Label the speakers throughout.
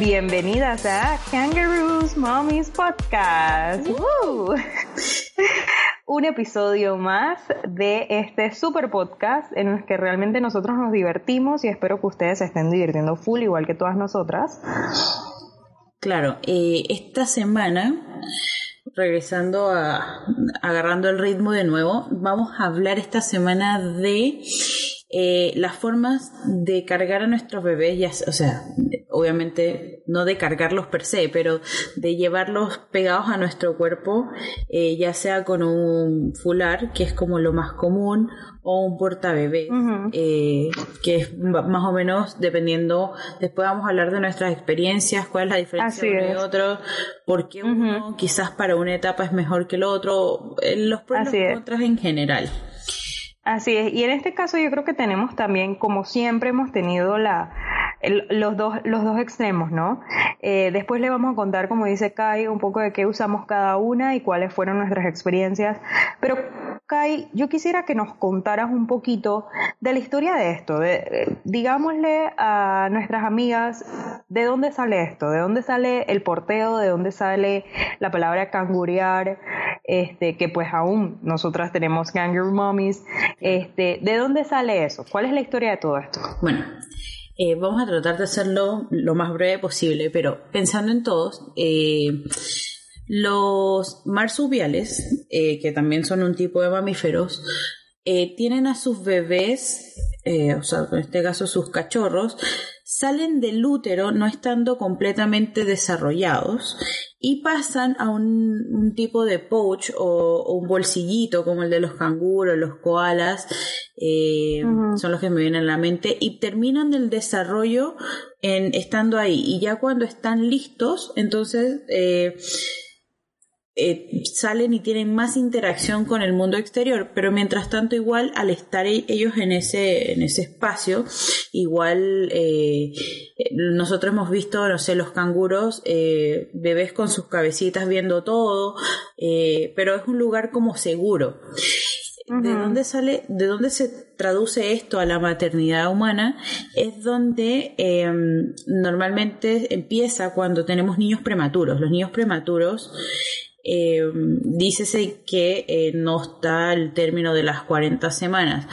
Speaker 1: Bienvenidas a Kangaroos Mommies Podcast. Un episodio más de este super podcast en el que realmente nosotros nos divertimos y espero que ustedes se estén divirtiendo full igual que todas nosotras.
Speaker 2: Claro, eh, esta semana, regresando a agarrando el ritmo de nuevo, vamos a hablar esta semana de eh, las formas de cargar a nuestros bebés, ya, o sea, obviamente no de cargarlos per se, pero de llevarlos pegados a nuestro cuerpo, eh, ya sea con un fular, que es como lo más común, o un portabebé, eh, que es más o menos dependiendo, después vamos a hablar de nuestras experiencias, cuál es la diferencia de uno y otro, por qué uno quizás para una etapa es mejor que el otro, los pros y contras en general.
Speaker 1: Así es, y en este caso yo creo que tenemos también, como siempre hemos tenido la, los, dos, los dos extremos, ¿no? Eh, después le vamos a contar, como dice Kai, un poco de qué usamos cada una y cuáles fueron nuestras experiencias. Pero Kai, yo quisiera que nos contaras un poquito de la historia de esto. De, digámosle a nuestras amigas de dónde sale esto, de dónde sale el porteo, de dónde sale la palabra cangurear, este, que pues aún nosotras tenemos kangaroo mommies. Este, ¿De dónde sale eso? ¿Cuál es la historia de todo esto?
Speaker 2: Bueno, eh, vamos a tratar de hacerlo lo más breve posible, pero pensando en todos, eh, los marsupiales, eh, que también son un tipo de mamíferos, tienen a sus bebés, o sea, en este caso sus cachorros, salen del útero no estando completamente desarrollados y pasan a un, tipo de pouch o, un bolsillito como el de los canguros, los koalas, eh, son los que me vienen a la mente, y terminan el desarrollo en, estando ahí. Y ya cuando están listos, entonces eh, eh, salen y tienen más interacción con el mundo exterior, pero mientras tanto igual al estar e-, ellos en ese, en ese espacio, igual eh, nosotros hemos visto, no sé, los canguros, eh, bebés con sus cabecitas viendo todo, pero es un lugar como seguro. ¿De dónde sale, de dónde se traduce esto a la maternidad humana? Es donde em, normalmente empieza cuando tenemos niños prematuros. Los niños prematuros eh, dícese que eh, no está el término de las 40 semanas,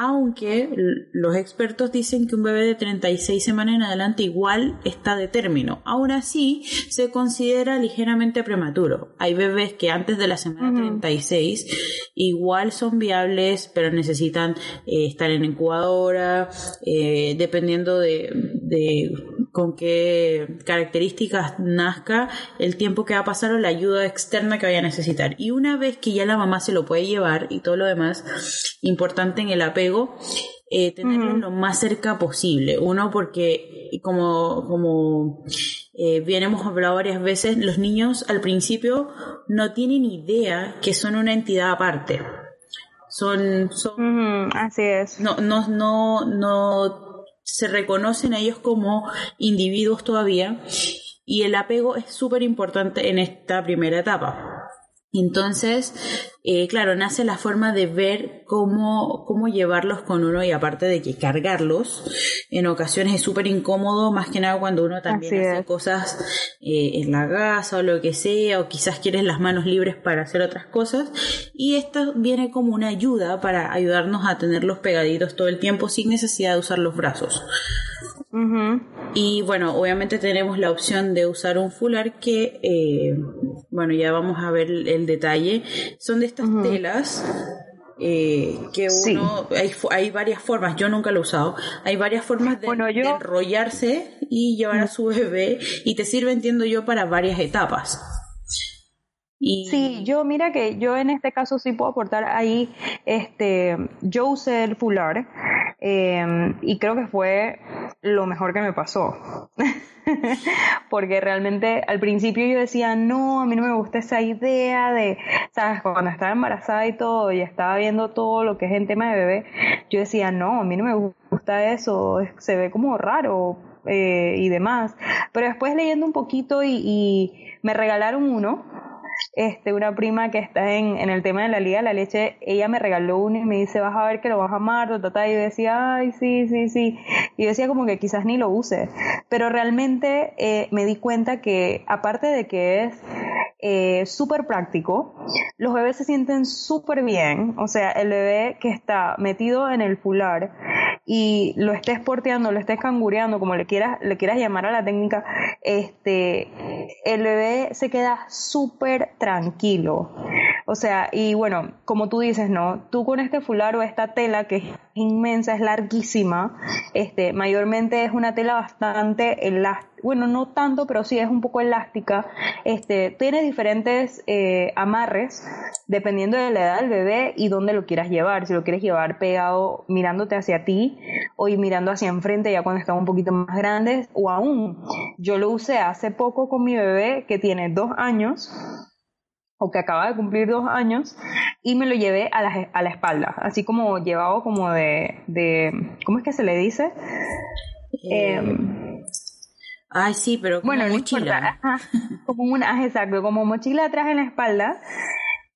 Speaker 2: aunque los expertos dicen que un bebé de 36 semanas en adelante igual está de término. Aún así, se considera ligeramente prematuro. Hay bebés que antes de la semana 36 igual son viables, pero necesitan eh, estar en incubadora, eh, dependiendo de, de con qué características nazca, el tiempo que va a pasar o la ayuda externa que vaya a necesitar. Y una vez que ya la mamá se lo puede llevar y todo lo demás, importante en el apego, eh, tenerlo lo más cerca posible. Uno, porque como, como eh, bien hemos hablado varias veces, los niños al principio no tienen idea que son una entidad aparte. Son, son
Speaker 1: así es.
Speaker 2: No, no, no, no se reconocen a ellos como individuos todavía y el apego es súper importante en esta primera etapa. Entonces, eh, claro, nace la forma de ver cómo, cómo llevarlos con uno y aparte de que cargarlos en ocasiones es súper incómodo, más que nada cuando uno también hace cosas eh, en la casa o lo que sea, o quizás quieres las manos libres para hacer otras cosas. Y esto viene como una ayuda para ayudarnos a tenerlos pegaditos todo el tiempo sin necesidad de usar los brazos. Y bueno, obviamente tenemos la opción de usar un fular que, eh, bueno, ya vamos a ver el, detalle. Son de estas telas eh, que uno, hay, hay, varias formas, yo nunca lo he usado, hay varias formas de, enrollarse y llevar a su bebé y te sirve, entiendo yo, para varias etapas.
Speaker 1: Sí, yo mira que yo en este caso sí puedo aportar ahí, este, yo usé el fular em, y creo que fue lo mejor que me pasó. Porque realmente al principio yo decía, no, a mí no me gusta esa idea de, sabes, cuando estaba embarazada y todo, y estaba viendo todo lo que es en tema de bebé, yo decía, no, a mí no me gusta eso, se ve como raro eh, y demás. Pero después leyendo un poquito y me regalaron uno este, una prima que está en, en el tema de la liga de la leche, ella me regaló uno y me dice, vas a ver que lo vas a amar, y yo decía, ay, sí, sí, sí, y yo decía como que quizás ni lo use, pero realmente eh, me di cuenta que aparte de que es eh, súper práctico, los bebés se sienten súper bien, o sea, el bebé que está metido en el fular y lo estés porteando, lo estés cangureando, como le quieras, le quieras llamar a la técnica, este, el bebé se queda súper tranquilo. O sea, y bueno, como tú dices, ¿no? Tú con este fular o esta tela que inmensa, es larguísima, este, mayormente es una tela bastante elástica, bueno, no tanto, pero sí es un poco elástica, este, tiene diferentes eh, amarres dependiendo de la edad del bebé y dónde lo quieras llevar, si lo quieres llevar pegado mirándote hacia ti o ir mirando hacia enfrente ya cuando están un poquito más grandes o aún, yo lo usé hace poco con mi bebé que tiene dos años o que acaba de cumplir dos años, y me lo llevé a la, a la espalda, así como llevado como de, de, ¿cómo es que se le dice?
Speaker 2: Eh, em, ay, sí, pero como bueno, mochila.
Speaker 1: como una, exacto, como mochila atrás en la espalda,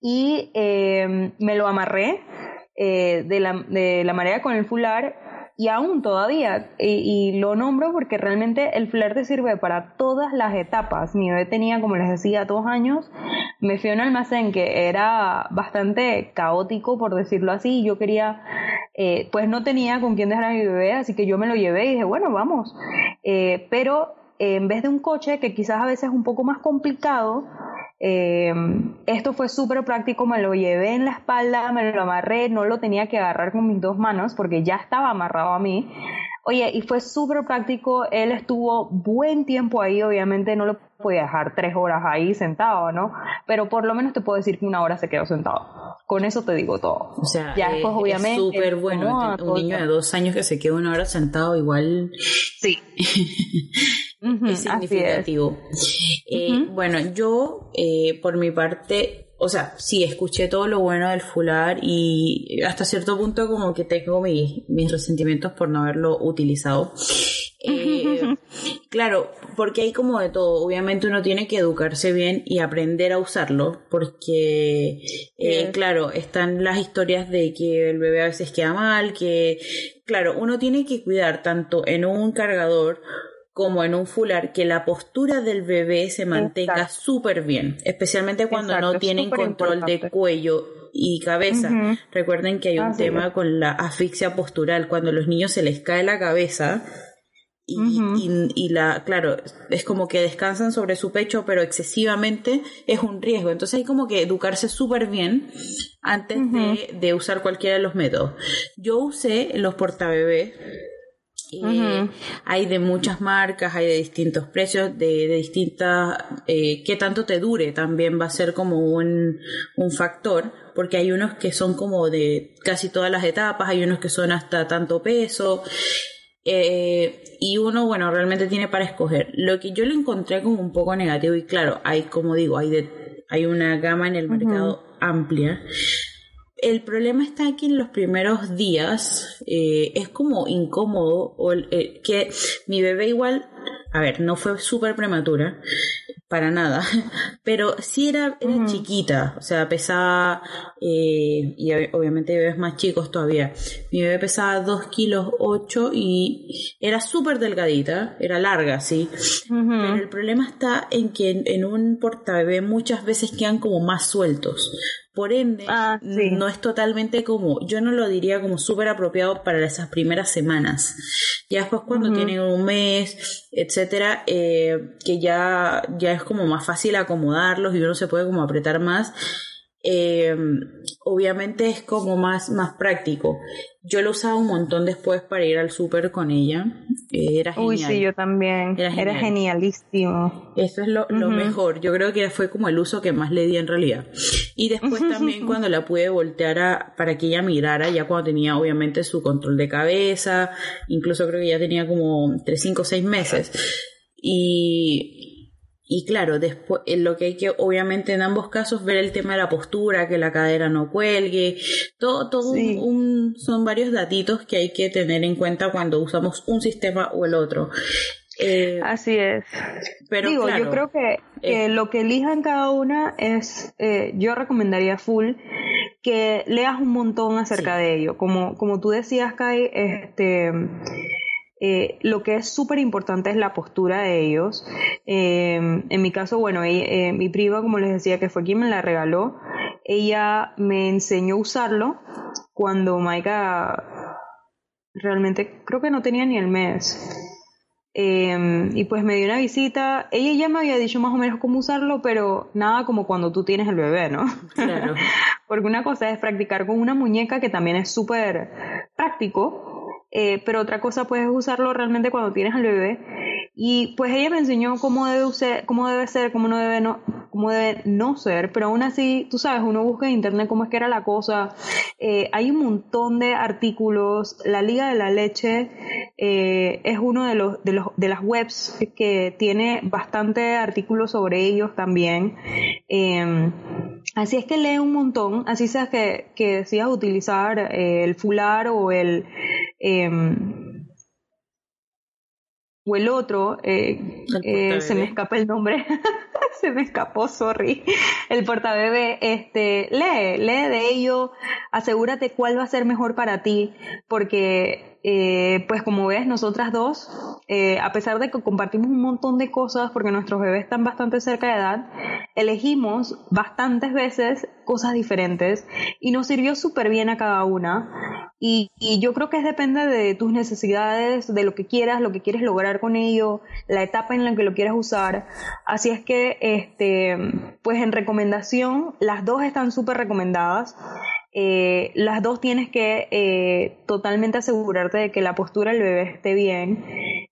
Speaker 1: y em, me lo amarré eh, de, la, de la manera con el fular y aún todavía, y, lo nombro porque realmente el flair te sirve para todas las etapas. Mi bebé tenía, como les decía, dos años, me fui a un almacén que era bastante caótico, por decirlo así, yo quería, eh, pues no tenía con quién dejar a mi bebé, así que yo me lo llevé y dije, bueno, vamos. Eh, pero en vez de un coche, que quizás a veces es un poco más complicado, eh, esto fue súper práctico, me lo llevé en la espalda, me lo amarré, no lo tenía que agarrar con mis dos manos porque ya estaba amarrado a mí. Oye, y fue súper práctico, él estuvo buen tiempo ahí, obviamente no lo podía dejar tres horas ahí sentado, ¿no? Pero por lo menos te puedo decir que una hora se quedó sentado. Con eso te digo todo.
Speaker 2: O sea, ya después, obviamente. súper bueno. Un niño de dos años que se queda una hora sentado, igual.
Speaker 1: Sí.
Speaker 2: es significativo. Eh, bueno, yo, eh, por mi parte, o sea, sí, escuché todo lo bueno del fular y hasta cierto punto como que tengo mis, resentimientos por no haberlo utilizado. Eh, claro, porque hay como de todo. Obviamente uno tiene que educarse bien y aprender a usarlo, porque, claro, están las historias de que el bebé a veces queda mal, que, claro, uno tiene que cuidar tanto en un cargador como en un fular, que la postura del bebé se mantenga súper bien, especialmente cuando no tienen control de cuello y cabeza. Recuerden que hay un tema con la asfixia postural, cuando los niños se les cae la cabeza y, la, claro, es como que descansan sobre su pecho, pero excesivamente es un riesgo. Entonces hay como que educarse súper bien antes de, de usar cualquiera de los métodos. Yo usé los portabebés hay de muchas marcas, hay de distintos precios, de, de distintas, eh, qué tanto te dure también va a ser como un, un factor, porque hay unos que son como de casi todas las etapas, hay unos que son hasta tanto peso, eh, y uno, bueno, realmente tiene para escoger. Lo que yo lo encontré como un poco negativo, y claro, hay, como digo, hay, de, hay una gama en el mercado amplia, el problema está aquí en los primeros días, eh, es como incómodo, o eh, que mi bebé igual, a ver, no fue súper prematura, para nada, pero sí era, era chiquita, o sea, pesaba, eh, y obviamente bebés más chicos todavía, mi bebé pesaba 2 kilos 8 y era súper delgadita, era larga, sí, pero el problema está en que en, en un portabebé muchas veces quedan como más sueltos, por ende, ah, no es totalmente como, yo no lo diría como súper apropiado para esas primeras semanas. Ya después cuando tienen un mes, etcétera, eh, que ya, ya es como más fácil acomodarlos y uno se puede como apretar más. Eh, obviamente es como más, más práctico. Yo lo usaba un montón después para ir al súper con ella. Eh, era genial.
Speaker 1: Uy, sí, yo también. Era, genialísimo.
Speaker 2: Eso es lo, mejor. Yo creo que fue como el uso que más le di en realidad. Y después también cuando la pude voltear a, para que ella mirara, ya cuando tenía obviamente su control de cabeza, incluso creo que ya tenía como entre 5 o 6 meses. Y y claro, después lo que hay que, obviamente, en ambos casos, ver el tema de la postura, que la cadera no cuelgue, todo, todo un, son varios datitos que hay que tener en cuenta cuando usamos un sistema o el otro.
Speaker 1: Eh, Así es. Pero Digo, yo creo que, que lo que elijan cada una es, eh, yo recomendaría full que leas un montón acerca de ello. Como, como tú decías, Kai, este eh, lo que es súper importante es la postura de ellos. Em, en mi caso, bueno, eh, mi prima, como les decía, que fue quien me la regaló, ella me enseñó a usarlo cuando Maika realmente creo que no tenía ni el mes. Em, y pues me dio una visita. Ella ya me había dicho más o menos cómo usarlo, pero nada como cuando tú tienes el bebé, ¿no? Claro. Porque una cosa es practicar con una muñeca que también es súper práctico, eh, pero otra cosa puedes usarlo realmente cuando tienes al bebé. Y pues ella me enseñó cómo debe, usar, cómo debe ser, cómo no debe no, cómo debe no ser, pero aún así, tú sabes, uno busca en internet cómo es que era la cosa. Eh, hay un montón de artículos. La Liga de la Leche eh, es uno de los, de los de las webs que tiene bastante artículos sobre ellos también. Em, así es que lee un montón, así seas que, que decidas utilizar el fular o el Em, o el otro, eh, eh, se me escapa el nombre, se me escapó, sorry, el portabebé, este, lee, lee de ello, asegúrate cuál va a ser mejor para ti, porque eh, pues como ves, nosotras dos, eh, a pesar de que compartimos un montón de cosas, porque nuestros bebés están bastante cerca de edad, elegimos bastantes veces cosas diferentes y nos sirvió súper bien a cada una. Y, yo creo que depende de tus necesidades, de lo que quieras, lo que quieres lograr con ello, la etapa en la que lo quieras usar. Así es que, este, pues en recomendación, las dos están súper recomendadas. Eh, las dos tienes que eh, totalmente asegurarte de que la postura del bebé esté bien.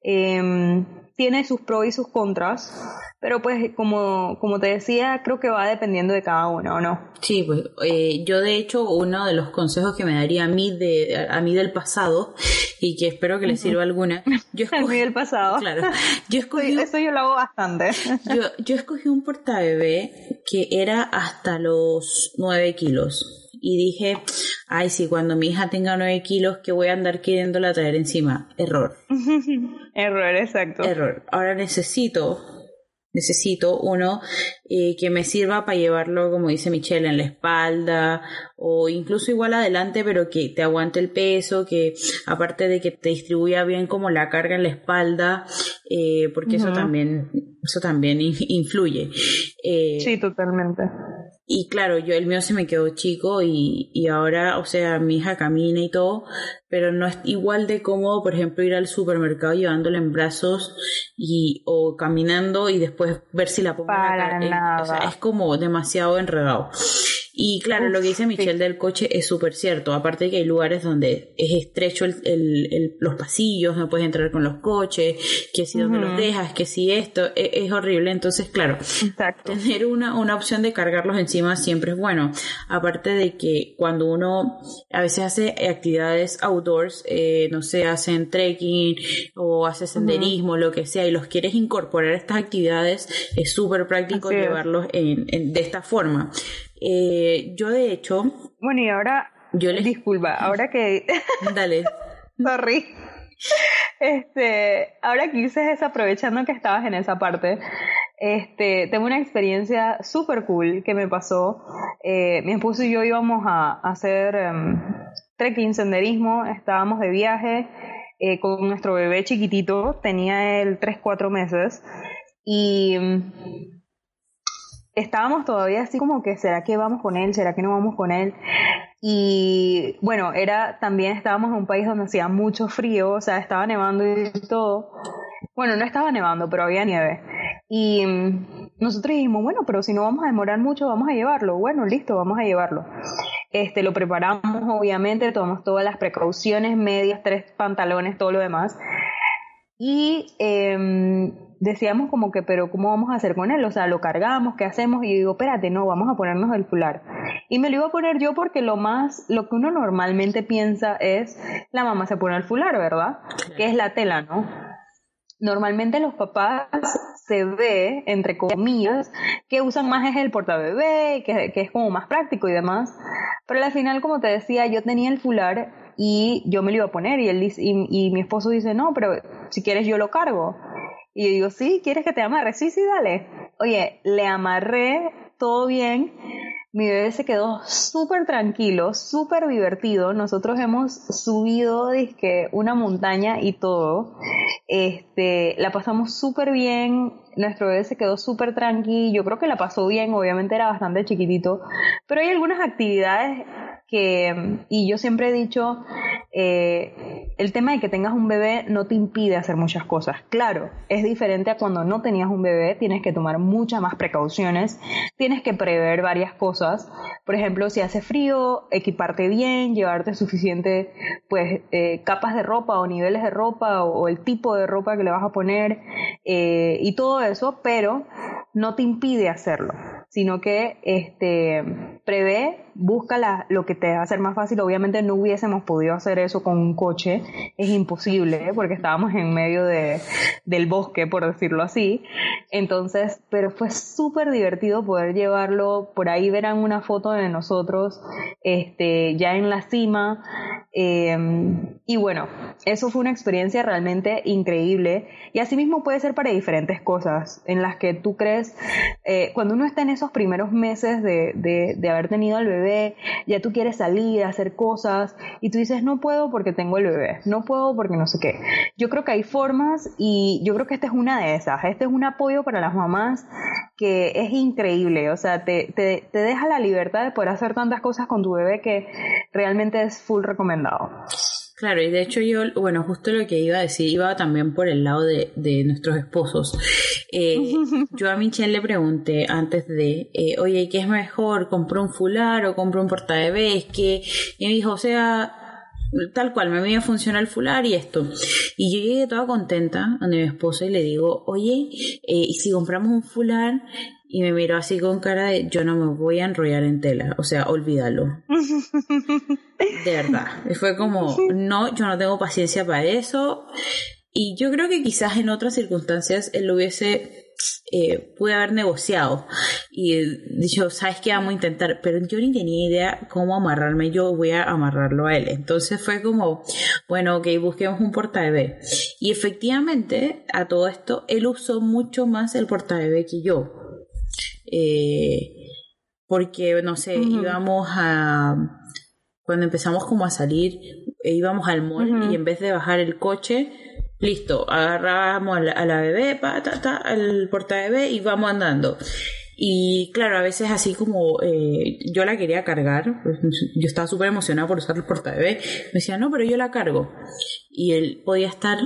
Speaker 1: Em, tiene sus pros y sus contras, pero pues como, como te decía, creo que va dependiendo de cada uno, ¿o no?
Speaker 2: Sí, pues eh, yo de hecho uno de los consejos que me daría a mí, de, a mí del pasado y que espero que le sirva alguna.
Speaker 1: Yo escogí, del pasado.
Speaker 2: Claro. Yo escogí,
Speaker 1: Eso yo lo hago bastante.
Speaker 2: Yo, yo escogí un portabebé que era hasta los 9 kilos y dije, ay, sí, cuando mi hija tenga 9 kilos, que voy a andar queriéndola traer encima. Error.
Speaker 1: Error, exacto.
Speaker 2: Error. Ahora necesito, necesito uno eh, que me sirva para llevarlo, como dice Michelle, en la espalda o incluso igual adelante, pero que te aguante el peso, que aparte de que te distribuya bien como la carga en la espalda, eh, porque eso también, eso también influye.
Speaker 1: Eh, sí, totalmente.
Speaker 2: Y claro, yo el mío se me quedó chico y, y ahora, o sea, mi hija camina y todo, pero no es igual de cómodo, por ejemplo, ir al supermercado llevándola en brazos y o caminando y después ver si la pongo
Speaker 1: en la O sea,
Speaker 2: es como demasiado enredado. Y claro, lo que dice Michelle del coche es súper cierto. Aparte de que hay lugares donde es estrecho el, el, los pasillos, no puedes entrar con los coches, que si donde los dejas, que si esto, e, es, horrible. Entonces, claro, tener una, una opción de cargarlos encima siempre es bueno. Aparte de que cuando uno a veces hace actividades outdoors, eh, no sé, hacen trekking o hace senderismo, lo que sea, y los quieres incorporar a estas actividades, es súper práctico llevarlos en, de esta forma. Eh, yo de hecho...
Speaker 1: Bueno, y ahora... Yo les... Disculpa, ahora que...
Speaker 2: Dale.
Speaker 1: Sorry. Este, ahora que dices aprovechando que estabas en esa parte, este, tengo una experiencia súper cool que me pasó. Eh, mi esposo y yo íbamos a, hacer um, trekking, senderismo, estábamos de viaje eh, con nuestro bebé chiquitito, tenía él 3-4 meses, y em, estábamos todavía así como que, ¿será que vamos con él? ¿Será que no vamos con él? Y bueno, era también estábamos en un país donde hacía mucho frío, o sea, estaba nevando y todo. Bueno, no estaba nevando, pero había nieve. Y mm, nosotros dijimos, bueno, pero si no vamos a demorar mucho, vamos a llevarlo. Bueno, listo, vamos a llevarlo. Este, lo preparamos, obviamente, tomamos todas las precauciones, medias, tres pantalones, todo lo demás. Y em, decíamos como que, pero ¿cómo vamos a hacer con él? O sea, lo cargamos, ¿qué hacemos? Y yo digo, espérate, no, vamos a ponernos el fular. Y me lo iba a poner yo porque lo más, lo que uno normalmente piensa es, la mamá se pone el fular, ¿verdad? Que es la tela, ¿no? Normalmente los papás se ve, entre comillas, que usan más es el portabebé, que, que es como más práctico y demás. Pero al final, como te decía, yo tenía el fular y yo me lo iba a poner y, él, y, y mi esposo dice, no, pero si quieres yo lo cargo. Y yo digo, sí, ¿quieres que te amarre? Sí, sí, dale. Oye, le amarré todo bien. Mi bebé se quedó súper tranquilo, súper divertido. Nosotros hemos subido disque, una montaña y todo. Este, la pasamos súper bien. Nuestro bebé se quedó súper tranquilo. Yo creo que la pasó bien. Obviamente era bastante chiquitito. Pero hay algunas actividades que, y yo siempre he dicho, eh, el tema de que tengas un bebé no te impide hacer muchas cosas. Claro, es diferente a cuando no tenías un bebé, tienes que tomar muchas más precauciones, tienes que prever varias cosas. Por ejemplo, si hace frío, equiparte bien, llevarte suficiente, pues, eh, capas de ropa o niveles de ropa o, el tipo de ropa que le vas a poner eh, y todo eso, pero no te impide hacerlo sino que este, prevé, busca lo que te va a hacer más fácil. Obviamente no hubiésemos podido hacer eso con un coche, es imposible, ¿eh? porque estábamos en medio de, del bosque, por decirlo así. Entonces, pero fue súper divertido poder llevarlo, por ahí verán una foto de nosotros este, ya en la cima. Em, y bueno, eso fue una experiencia realmente increíble. Y asimismo puede ser para diferentes cosas en las que tú crees, eh, cuando uno está en esos primeros meses de, de, haber tenido al ya tú quieres salir, hacer cosas, y tú dices, no puedo porque tengo el bebé, no puedo porque no sé qué. Yo creo que hay formas y yo creo que esta es una de esas. Este es un apoyo para las mamás que es increíble, o sea, te, te, te deja la libertad de poder hacer tantas cosas con tu bebé que realmente es full recomendado.
Speaker 2: Claro, y de hecho yo, bueno, justo lo que iba a decir, iba también por el lado de, de nuestros esposos. Eh, yo a Michelle le pregunté antes de, eh, oye, ¿qué es mejor? ¿Compro un fular o compro un porta de que Y me dijo, o sea, tal cual, me a funcionar el fular y esto. Y yo llegué toda contenta a mi esposo y le digo, oye, eh, ¿y si compramos un fular? Y me miró así con cara de, yo no me voy a enrollar en tela, o sea, olvídalo. de verdad. Y fue como, no, yo no tengo paciencia para eso. Y yo creo que quizás en otras circunstancias él lo hubiese, eh, pude haber negociado y dicho, sabes qué vamos a intentar, pero yo ni tenía idea cómo amarrarme, yo voy a amarrarlo a él. Entonces fue como, bueno, ok, busquemos un porta bebé. Y efectivamente, a todo esto, él usó mucho más el porta bebé que yo. Eh, porque, no sé, íbamos a cuando empezamos como a salir, eh, íbamos al mall y en vez de bajar el coche, listo, agarrábamos a la, bebé, pa, ta, ta, al porta bebé y vamos andando. Y claro, a veces así como eh, yo la quería cargar, pues, yo estaba súper emocionada por usar el porta bebé, me decía, no, pero yo la cargo. Y él podía estar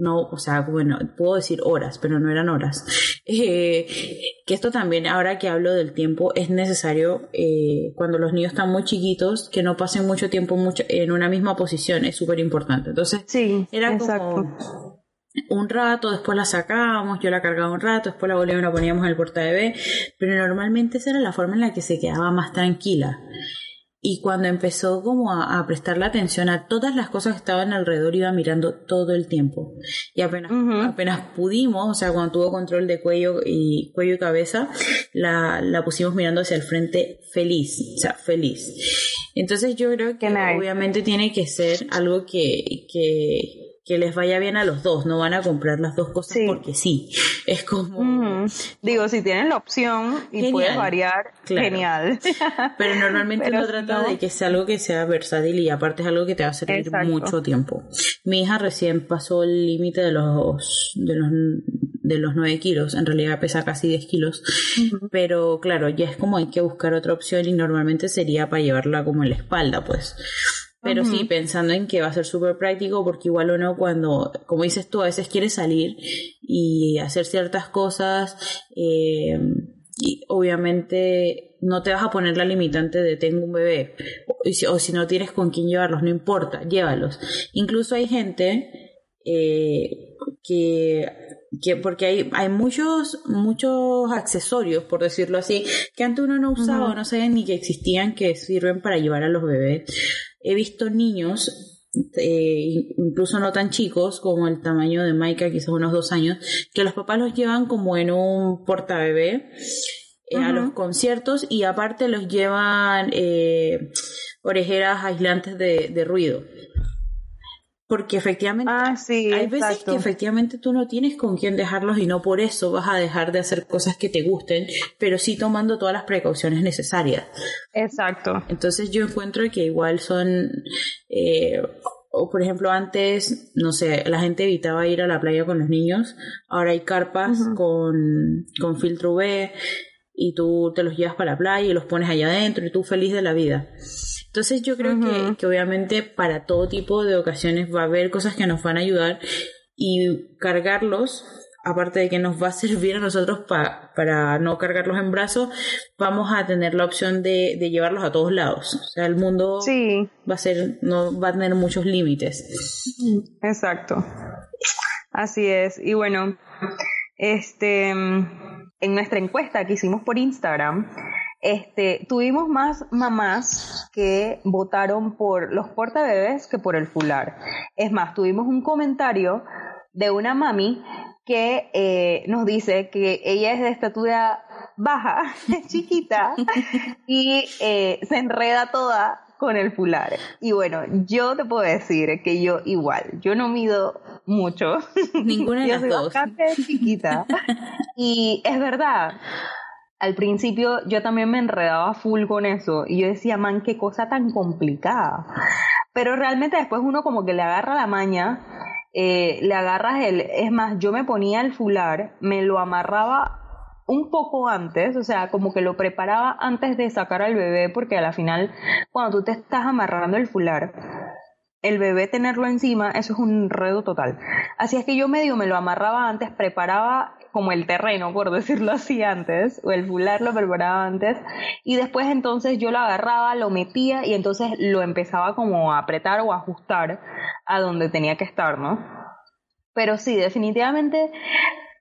Speaker 2: no, o sea, bueno, puedo decir horas, pero no eran horas. Eh, que esto también, ahora que hablo del tiempo, es necesario eh, cuando los niños están muy chiquitos que no pasen mucho tiempo mucho, en una misma posición, es súper importante. Entonces,
Speaker 1: sí,
Speaker 2: era como un rato, después la sacábamos, yo la cargaba un rato, después la volvíamos y la poníamos en el porta bebé, pero normalmente esa era la forma en la que se quedaba más tranquila. Y cuando empezó como a, prestar la atención a todas las cosas que estaban alrededor, iba mirando todo el tiempo. Y apenas, apenas pudimos, o sea, cuando tuvo control de cuello y cuello y cabeza, la, la pusimos mirando hacia el frente feliz, o sea, feliz. Entonces yo creo que obviamente tiene que ser algo que, que que les vaya bien a los dos, no van a comprar las dos cosas porque sí. Es como...
Speaker 1: Digo, si tienen la opción y puedes variar, genial.
Speaker 2: Pero normalmente no trata de que sea algo que sea versátil y aparte es algo que te va a servir mucho tiempo. Mi hija recién pasó el límite de los, de los de los 9 kilos, en realidad pesa casi 10 kilos, pero claro, ya es como hay que buscar otra opción y normalmente sería para llevarla como en la espalda, pues Pero sí, pensando en que va a ser súper práctico porque igual uno cuando, como dices tú, a veces quiere salir y hacer ciertas cosas eh, y obviamente no te vas a poner la limitante de tengo un bebé o si, no tienes con quién llevarlos, no importa, llévalos. Incluso hay gente eh, que que porque hay, hay muchos, muchos accesorios, por decirlo así, que antes uno no usaba o no sabía ni que existían que sirven para llevar a los bebés. He visto niños, eh, incluso no tan chicos como el tamaño de Maika, quizás unos dos años, que los papás los llevan como en un portabebé eh, a los conciertos y aparte los llevan eh, orejeras aislantes de, de ruido. Porque efectivamente
Speaker 1: ah,
Speaker 2: hay veces que efectivamente tú no tienes con quién dejarlos y no por eso vas a dejar de hacer cosas que te gusten, pero sí tomando todas las precauciones necesarias.
Speaker 1: Exacto.
Speaker 2: Entonces yo encuentro que igual son, eh, o por ejemplo antes, no sé, la gente evitaba ir a la playa con los niños, ahora hay carpas con, con filtro UV y tú te los llevas para la playa y los pones allá adentro y tú feliz de la vida. Entonces yo creo que, que, obviamente para todo tipo de ocasiones va a haber cosas que nos van a ayudar y cargarlos, aparte de que nos va a servir a nosotros para no cargarlos en brazos, vamos a tener la opción de, de llevarlos a todos lados. O sea, el mundo
Speaker 1: sí.
Speaker 2: va a ser, no va a tener muchos límites.
Speaker 1: Exacto. Así es. Y bueno, este en nuestra encuesta que hicimos por Instagram, este, tuvimos más mamás que votaron por los portabebés que por el fular. Es más, tuvimos un comentario de una mami que eh, nos dice que ella es de estatura baja, chiquita, y eh, se enreda toda con el fular. Y bueno, yo te puedo decir que yo igual, yo no mido mucho.
Speaker 2: Ninguna de
Speaker 1: yo
Speaker 2: las
Speaker 1: soy
Speaker 2: dos.
Speaker 1: bastante chiquita. y es verdad, al principio yo también me enredaba full con eso y yo decía, man, qué cosa tan complicada. Pero realmente después uno como que le agarra la maña, eh, le agarras el, es más, yo me ponía el fular, me lo amarraba un poco antes, o sea, como que lo preparaba antes de sacar al bebé, porque a la final, cuando tú te estás amarrando el fular, el bebé tenerlo encima, eso es un enredo total. Así es que yo medio me lo amarraba antes, preparaba como el terreno, por decirlo así antes, o el fular lo preparaba antes, y después entonces yo lo agarraba, lo metía y entonces lo empezaba como a apretar o ajustar a donde tenía que estar, ¿no? Pero sí, definitivamente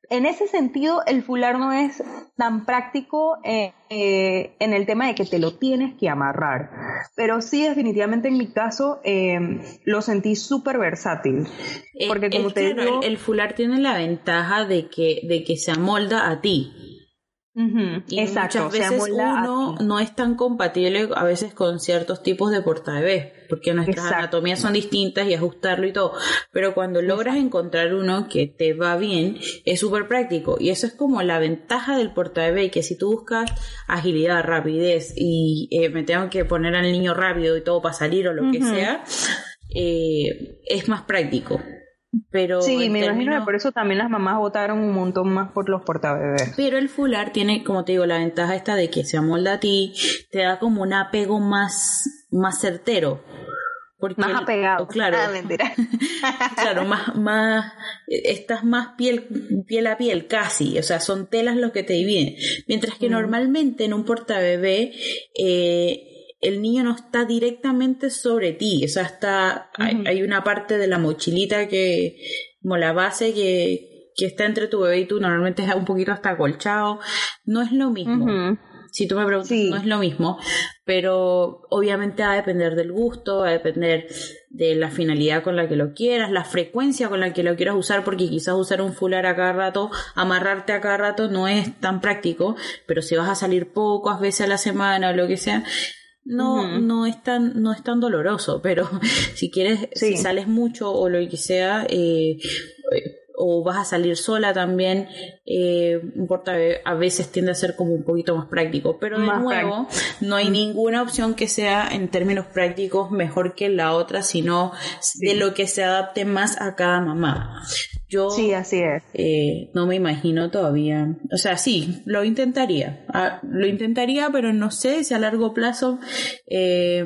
Speaker 1: en ese sentido, el fular no es tan práctico eh, eh, en el tema de que te lo tienes que amarrar. Pero sí, definitivamente en mi caso, em, lo sentí súper versátil.
Speaker 2: Eh,
Speaker 1: Porque como te digo...
Speaker 2: El, el, fular tiene la ventaja de que, de que se amolda a ti.
Speaker 1: Y Exacto,
Speaker 2: muchas veces uno no es tan compatible a veces con ciertos tipos de portabebés, porque nuestras
Speaker 1: Exacto.
Speaker 2: anatomías son distintas y ajustarlo y todo. Pero cuando logras encontrar uno que te va bien, es súper práctico. Y eso es como la ventaja del portabebé, que si tú buscas agilidad, rapidez y eh, me tengo que poner al niño rápido y todo para salir o lo que sea, eh, es más práctico. Pero
Speaker 1: sí, me imagino que por eso también las mamás votaron un montón más por los portabebés.
Speaker 2: Pero el fular tiene, como te digo, la ventaja esta de que se amolda a ti, te da como un apego más, más certero. Porque
Speaker 1: Más
Speaker 2: el-
Speaker 1: apegado.
Speaker 2: Claro.
Speaker 1: Ah, mentira.
Speaker 2: claro, más, más, estás más piel, piel a piel casi, o sea, son telas los que te dividen. Mientras que
Speaker 1: Mm.
Speaker 2: normalmente en un portabebé, eh, el niño no está directamente sobre ti, o sea, está, hay, una parte de la mochilita que, como la base que, que está entre tu bebé y tú, normalmente es un poquito hasta acolchado, no es lo mismo. Si tú me preguntas,
Speaker 1: Sí.
Speaker 2: no es lo mismo, pero obviamente va a depender del gusto, va a depender de la finalidad con la que lo quieras, la frecuencia con la que lo quieras usar, porque quizás usar un fular a cada rato, amarrarte a cada rato no es tan práctico, pero si vas a salir pocas veces a la semana o lo que sea, no, no es tan, no es tan doloroso, pero si quieres,
Speaker 1: Sí.
Speaker 2: si sales mucho o lo que sea, eh, o vas a salir sola también, eh, portabebé a veces tiende a ser como un poquito más práctico, pero de
Speaker 1: Más
Speaker 2: nuevo no hay ninguna opción que sea en términos prácticos mejor que la otra, sino de lo que se adapte más a cada mamá. Yo
Speaker 1: Sí, así es.
Speaker 2: eh, no me imagino todavía, o sea, sí, lo intentaría, Ah, lo intentaría, pero no sé si a largo plazo eh,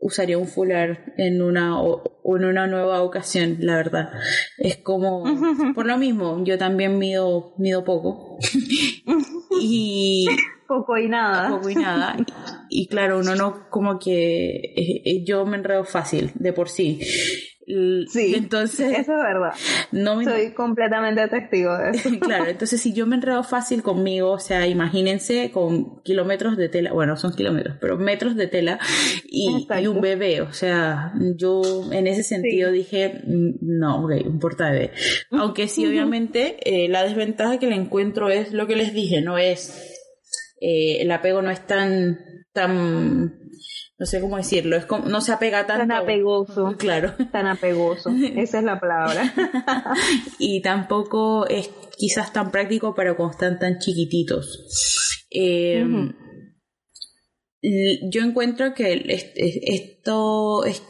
Speaker 2: usaría un fular en una en una nueva ocasión, la verdad. Es como por lo mismo, yo también mido mido poco. y
Speaker 1: poco y nada.
Speaker 2: Poco y nada. Y, claro, uno no como que eh, eh, yo me enredo fácil de por sí.
Speaker 1: Sí, entonces eso es verdad. No Soy completamente testigo de eso.
Speaker 2: claro, entonces si yo me enredo fácil conmigo, o sea, imagínense con kilómetros de tela, bueno, son kilómetros, pero metros de tela y, un bebé, o sea, yo en ese sentido dije, mm, no, ok, un porta bebé. Aunque sí, obviamente, eh, la desventaja que le encuentro es lo que les dije, no es, eh, el apego no es tan, tan no sé cómo decirlo, es como, no se apega tanto.
Speaker 1: Tan apegoso.
Speaker 2: Claro.
Speaker 1: Tan apegoso, esa es la palabra.
Speaker 2: y tampoco es quizás tan práctico para cuando están tan chiquititos. Eh, yo encuentro que esto es,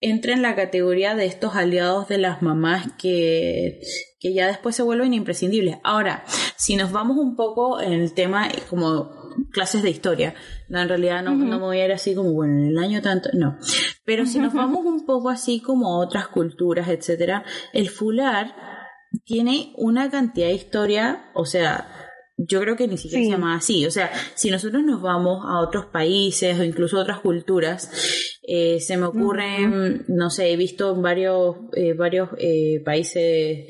Speaker 2: entra en la categoría de estos aliados de las mamás que, que ya después se vuelven imprescindibles. Ahora, si nos vamos un poco en el tema como clases de historia. No, en realidad no, no me voy a ir así como, bueno, en el año tanto, no. Pero si nos vamos un poco así como a otras culturas, etcétera, el fular tiene una cantidad de historia, o sea, yo creo que ni siquiera se llama así. O sea, si nosotros nos vamos a otros países o incluso a otras culturas, eh, se me ocurren, no sé, he visto en varios, eh, varios eh, países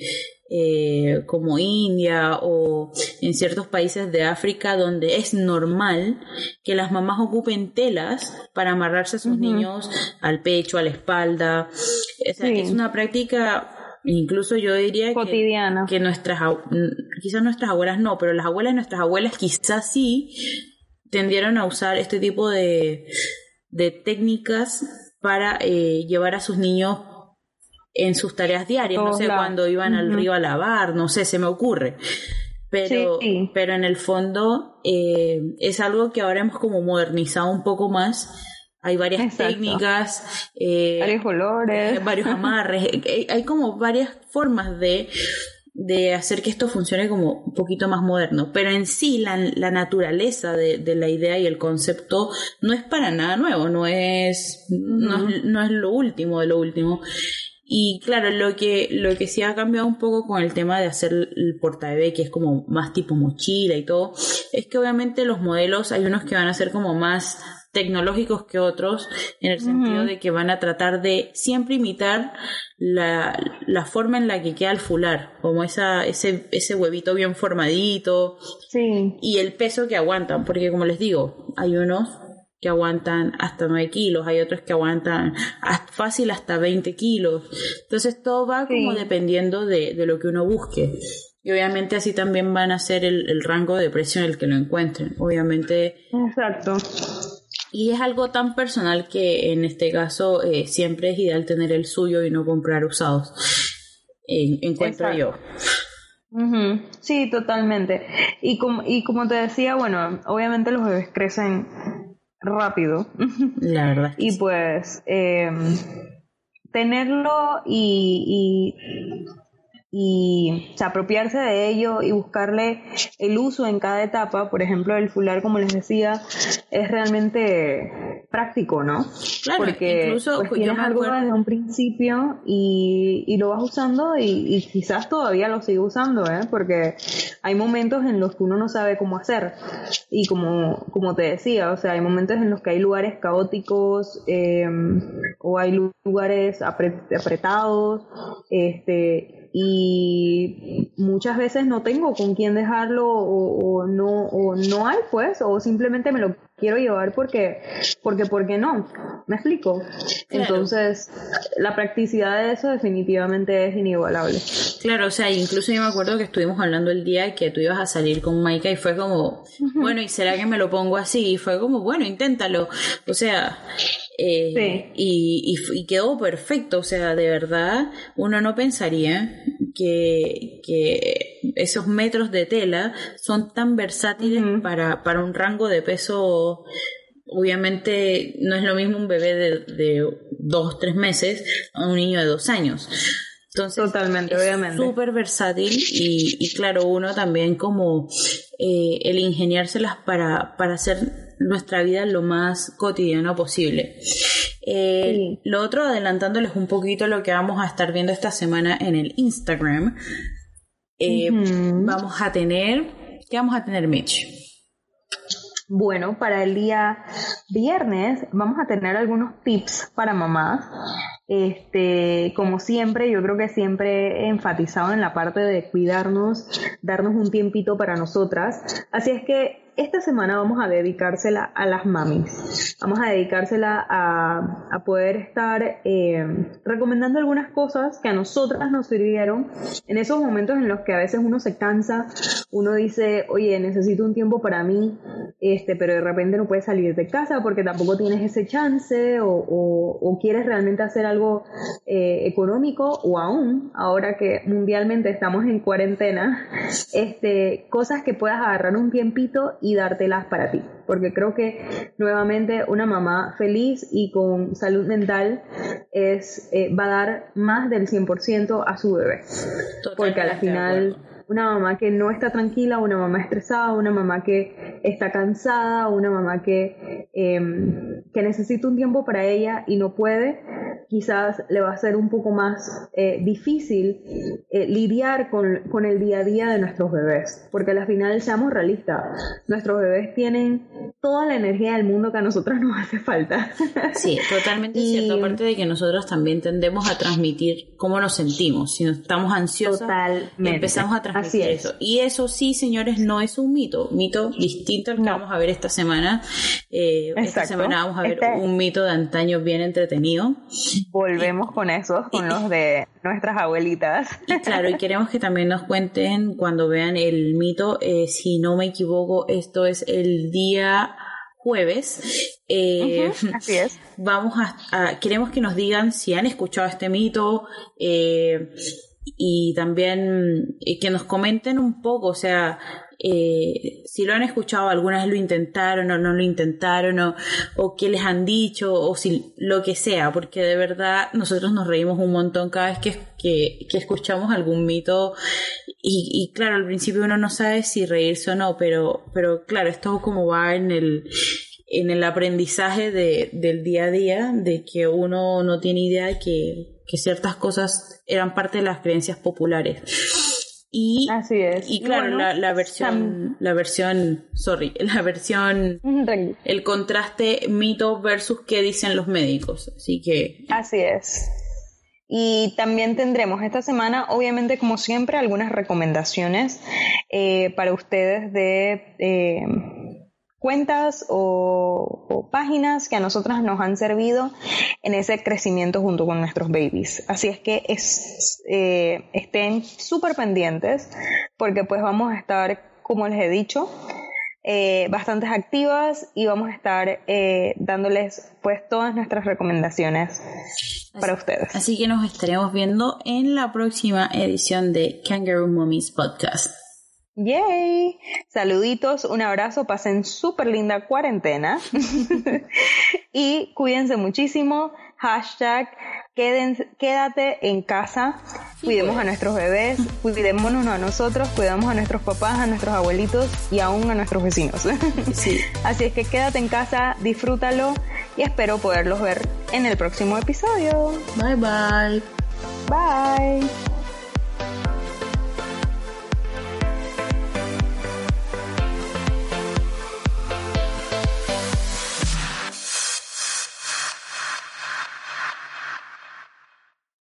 Speaker 2: eh, como India o en ciertos países de África donde es normal que las mamás ocupen telas para amarrarse a sus niños al pecho, a la espalda. Es una práctica incluso yo diría
Speaker 1: cotidiana
Speaker 2: que, nuestras quizás nuestras abuelas no, pero las abuelas de nuestras abuelas quizás sí tendieron a usar este tipo de, de técnicas para eh, llevar a sus niños en sus tareas diarias, no sé, cuando iban al río a lavar, no sé, se me ocurre. Pero, pero en el fondo eh, es algo que ahora hemos como modernizado un poco más. Hay varias técnicas,
Speaker 1: eh, varios olores,
Speaker 2: varios amarres, hay, como varias formas de, de hacer que esto funcione como un poquito más moderno. Pero en sí la, la naturaleza de, de, la idea y el concepto no es para nada nuevo, no es, no, es, no es lo último de lo último. Y claro, lo que, lo que sí ha cambiado un poco con el tema de hacer el portabebé, que es como más tipo mochila y todo, es que obviamente los modelos, hay unos que van a ser como más tecnológicos que otros, en el sentido de que van a tratar de siempre imitar la, la, forma en la que queda el fular, como esa, ese, ese huevito bien formadito
Speaker 1: sí.
Speaker 2: y el peso que aguantan, porque como les digo, hay unos que aguantan hasta 9 kilos, hay otros que aguantan fácil hasta 20 kilos. Entonces todo va como dependiendo de, de, lo que uno busque. Y obviamente así también van a ser el, el, rango de precio en el que lo encuentren. Obviamente.
Speaker 1: Exacto.
Speaker 2: Y es algo tan personal que en este caso eh, siempre es ideal tener el suyo y no comprar usados. En, encuentro yo.
Speaker 1: Sí, totalmente. Y como, y como te decía, bueno, obviamente los bebés crecen rápido.
Speaker 2: La verdad.
Speaker 1: y pues eh, tenerlo y, y apropiarse de ello y buscarle el uso en cada etapa, por ejemplo, el fular, como les decía, es realmente práctico, ¿no?
Speaker 2: Claro, Porque incluso
Speaker 1: pues, tienes algo desde un principio y, y lo vas usando y, quizás todavía lo sigue usando, ¿eh? Porque hay momentos en los que uno no sabe cómo hacer y como, como te decía, o sea, hay momentos en los que hay lugares caóticos eh, o hay lugares apretados, este y muchas veces no tengo con quién dejarlo o, no o no hay pues o simplemente me lo quiero llevar porque porque porque no me explico entonces la practicidad de eso definitivamente es inigualable.
Speaker 2: Claro o sea incluso yo me acuerdo que estuvimos hablando el día que tú ibas a salir con Maika y fue como bueno y será que me lo pongo así y fue como bueno inténtalo. O sea eh, y, y, quedó perfecto, o sea, de verdad, uno no pensaría que, que esos metros de tela son tan versátiles para, para un rango de peso obviamente no es lo mismo un bebé de, de dos, tres meses a un niño de dos años. Entonces,
Speaker 1: Totalmente, obviamente.
Speaker 2: Súper versátil y, y, claro, uno también como eh, el ingeniárselas para, para hacer nuestra vida lo más cotidiano posible. Eh, lo otro, adelantándoles un poquito lo que vamos a estar viendo esta semana en el Instagram, eh, vamos a tener, ¿qué vamos a tener, Mitch?
Speaker 1: Bueno, para el día viernes vamos a tener algunos tips para mamás. Este, como siempre, yo creo que siempre he enfatizado en la parte de cuidarnos, darnos un tiempito para nosotras. Así es que esta semana vamos a dedicársela a las mamis. Vamos a dedicársela a, poder estar eh, recomendando algunas cosas que a nosotras nos sirvieron en esos momentos en los que a veces uno se cansa, uno dice, oye, necesito un tiempo para mí, este, pero de repente no puedes salir de casa porque tampoco tienes ese chance o, quieres realmente hacer algo eh, económico o aún, ahora que mundialmente estamos en cuarentena, este, cosas que puedas agarrar un tiempito y dártelas para ti. Porque creo que nuevamente una mamá feliz y con salud mental es, eh, va a dar más del 100% a su bebé. porque al final una mamá que no está tranquila, una mamá estresada, una mamá que está cansada, una mamá que, em, que necesita un tiempo para ella y no puede, quizás le va a ser un poco más eh, difícil eh, lidiar con, con, el día a día de nuestros bebés, porque al final seamos realistas, nuestros bebés tienen toda la energía del mundo que a nosotros nos hace falta.
Speaker 2: Sí, totalmente cierto, aparte de que nosotros también tendemos a transmitir cómo nos sentimos, si estamos ansiosos, empezamos a transmitir Así eso. Y eso sí, señores, no es un mito. Mito distinto al que vamos a ver esta semana. Eh, esta semana vamos a ver este un mito de antaño bien entretenido.
Speaker 1: Volvemos con esos, con los de nuestras abuelitas.
Speaker 2: Y claro, y queremos que también nos cuenten cuando vean el mito. Eh, si no me equivoco, esto es el día jueves.
Speaker 1: Eh, así es.
Speaker 2: Vamos a, queremos que nos digan si han escuchado este mito, eh, y también eh, que nos comenten un poco, o sea, eh, si lo han escuchado, algunas lo intentaron o no lo intentaron, o, qué les han dicho, o si lo que sea, porque de verdad nosotros nos reímos un montón cada vez que, que, escuchamos algún mito. Y, y, claro, al principio uno no sabe si reírse o no, pero, pero claro, esto como va en el, en el aprendizaje de, del día a día, de que uno no tiene idea de que que ciertas cosas eran parte de las creencias populares. Y,
Speaker 1: Así es.
Speaker 2: Y claro, la, versión, la versión, sorry, la versión, el contraste mito versus qué dicen los médicos. Así que.
Speaker 1: Así es. Y también tendremos esta semana, obviamente, como siempre, algunas recomendaciones eh, para ustedes de eh, cuentas o, páginas que a nosotras nos han servido en ese crecimiento junto con nuestros babies. Así es que es, eh, estén súper pendientes porque pues vamos a estar, como les he dicho, eh, bastantes activas y vamos a estar eh, dándoles pues todas nuestras recomendaciones para ustedes.
Speaker 2: Así que nos estaremos viendo en la próxima edición de Kangaroo Mummies Podcast.
Speaker 1: Yay! Saluditos, un abrazo, pasen súper linda cuarentena y cuídense muchísimo. Hashtag quédate en casa, cuidemos a nuestros bebés, cuidémonos a nosotros, cuidamos a nuestros papás, a nuestros abuelitos y aún a nuestros vecinos. Así es que quédate en casa, disfrútalo y espero poderlos ver en el próximo episodio.
Speaker 2: Bye bye.
Speaker 1: Bye.